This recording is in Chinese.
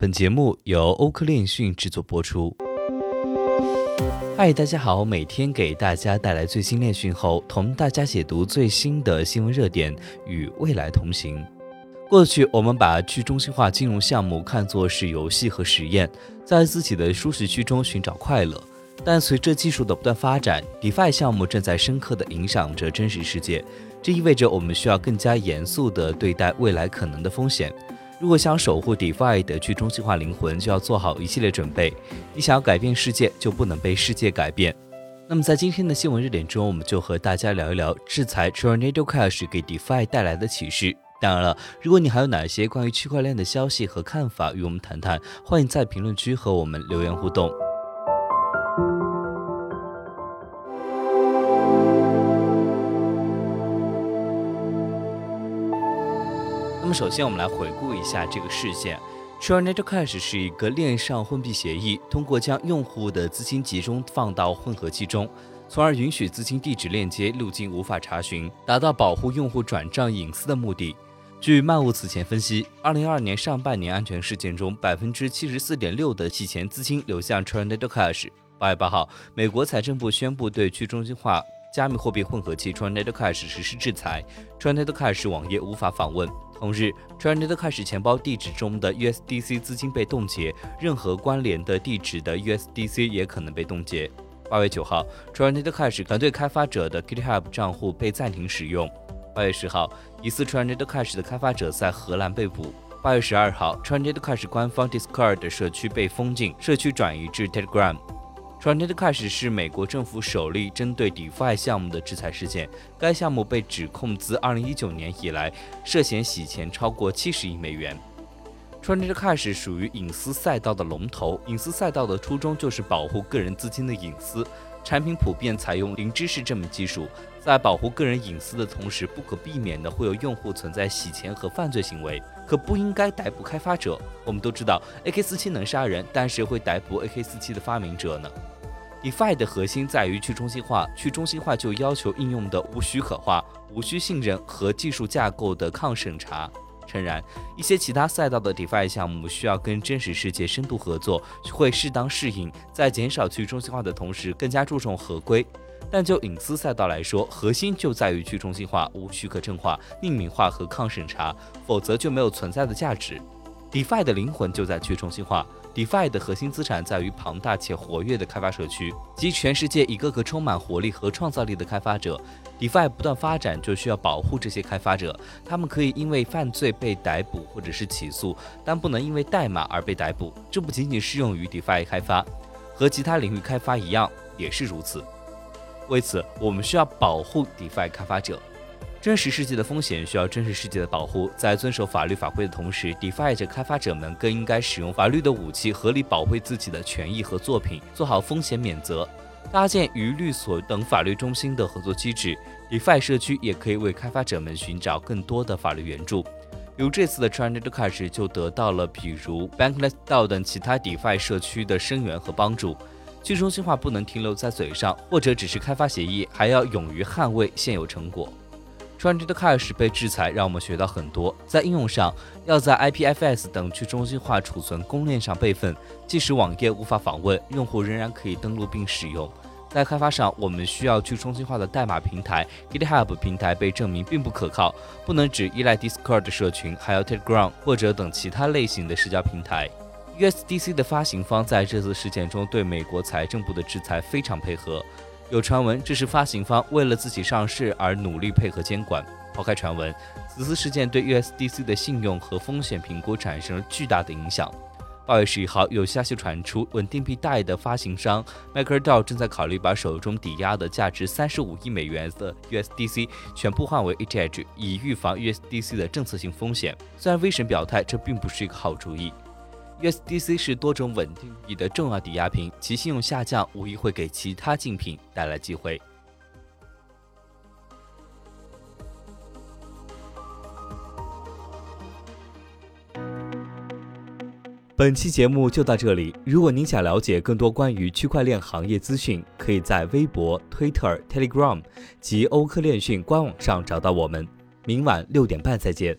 本节目由欧科链讯制作播出。嗨，大家好，每天给大家带来最新链讯后，同大家解读最新的新闻热点，与未来同行。过去，我们把去中心化金融项目看作是游戏和实验，在自己的舒适区中寻找快乐。但随着技术的不断发展，DeFi 项目正在深刻地影响着真实世界。这意味着我们需要更加严肃地对待未来可能的风险。如果想守护 DeFi 的去中心化灵魂，就要做好一系列准备。你想要改变世界，就不能被世界改变。那么，在今天的新闻热点中，我们就和大家聊一聊制裁 Tornado Cash 给 DeFi 带来的启示。当然了，如果你还有哪些关于区块链的消息和看法与我们谈谈，欢迎在评论区和我们留言互动。那么，首先我们来回顾一下这个事件。Tornado Cash 是一个链上混币协议，通过将用户的资金集中放到混合器中。从而允许资金地址链接路径无法查询，达到保护用户转账隐私的目的。据漫物此前分析，二零二二年上半年安全事件中，百分之七十四点六的洗钱资金流向 Tornado Cash。八月八号，美国财政部宣布对去中心化加密货币混合器 Tornado Cash 实施制裁，Tornado Cash 网页无法访问。同日，Tornado Cash 钱包地址中的 USDC 资金被冻结，任何关联的地址的 USDC 也可能被冻结。八月九号，Tornado Cash 团队开发者的 GitHub 账户被暂停使用。八月十号，疑似 Tornado Cash 的开发者在荷兰被捕。八月十二号，Tornado Cash 官方 Discord 社区被封禁，社区转移至 Telegram。Tornado Cash 是美国政府首例针对 DeFi 项目的制裁事件。该项目被指控自2019年以来涉嫌洗钱超过70亿美元。Tornado Cash 属于隐私赛道的龙头。隐私赛道的初衷就是保护个人资金的隐私。产品普遍采用零知识证明技术，在保护个人隐私的同时，不可避免的会有用户存在洗钱和犯罪行为，可不应该逮捕开发者。我们都知道 AK47 能杀人，但谁会逮捕 AK47 的发明者呢？DeFi 的核心在于去中心化，去中心化就要求应用的无许可化、无需信任和技术架构的抗审查。诚然，一些其他赛道的 DeFi 项目需要跟真实世界深度合作，会适当适应，在减少去中心化的同时，更加注重合规。但就隐私赛道来说，核心就在于去中心化、无许可证化、匿名化和抗审查，否则就没有存在的价值。DeFi 的灵魂就在去中心化。DeFi 的核心资产在于庞大且活跃的开发社区，及全世界一个个充满活力和创造力的开发者。DeFi 不断发展，就需要保护这些开发者。他们可以因为犯罪被逮捕或者是起诉，但不能因为代码而被逮捕。这不仅仅适用于 DeFi 开发，和其他领域开发一样也是如此。为此，我们需要保护 DeFi 开发者。真实世界的风险需要真实世界的保护，在遵守法律法规的同时，DeFi 的开发者们更应该使用法律的武器，合理保护自己的权益和作品，做好风险免责，搭建与律所等法律中心的合作机制。DeFi 社区也可以为开发者们寻找更多的法律援助，比如这次的 Tornado Cash 就得到了比如 Bankless DAO 等其他 DeFi 社区的声援和帮助。去中心化不能停留在嘴上，或者只是开发协议，还要勇于捍卫现有成果。Tornado Cash 被制裁，让我们学到很多。在应用上，要在 IPFS 等去中心化储存公链上备份，即使网页无法访问，用户仍然可以登录并使用。在开发上，我们需要去中心化的代码平台。GitHub 平台被证明并不可靠，不能只依赖 Discord 社群，还要 Telegram 或者等其他类型的社交平台。USDC 的发行方在这次事件中对美国财政部的制裁非常配合。有传闻，这是发行方为了自己上市而努力配合监管。抛开传闻，此次事件对 USDC 的信用和风险评估产生了巨大的影响。八月十一号，有消息传出，稳定币贷的发行商 MakerDAO 正在考虑把手中抵押的价值三十五亿美元的 USDC 全部换为 ETH，以预防 USDC 的政策性风险。虽然威神表态，这并不是一个好主意。USDC 是多种稳定币的重要抵押品，其信用下降无疑会给其他竞品带来机会。本期节目就到这里。如果您想了解更多关于区块链行业资讯，可以在微博、Twitter、Telegram 及欧科链讯官网上找到我们。明晚六点半再见。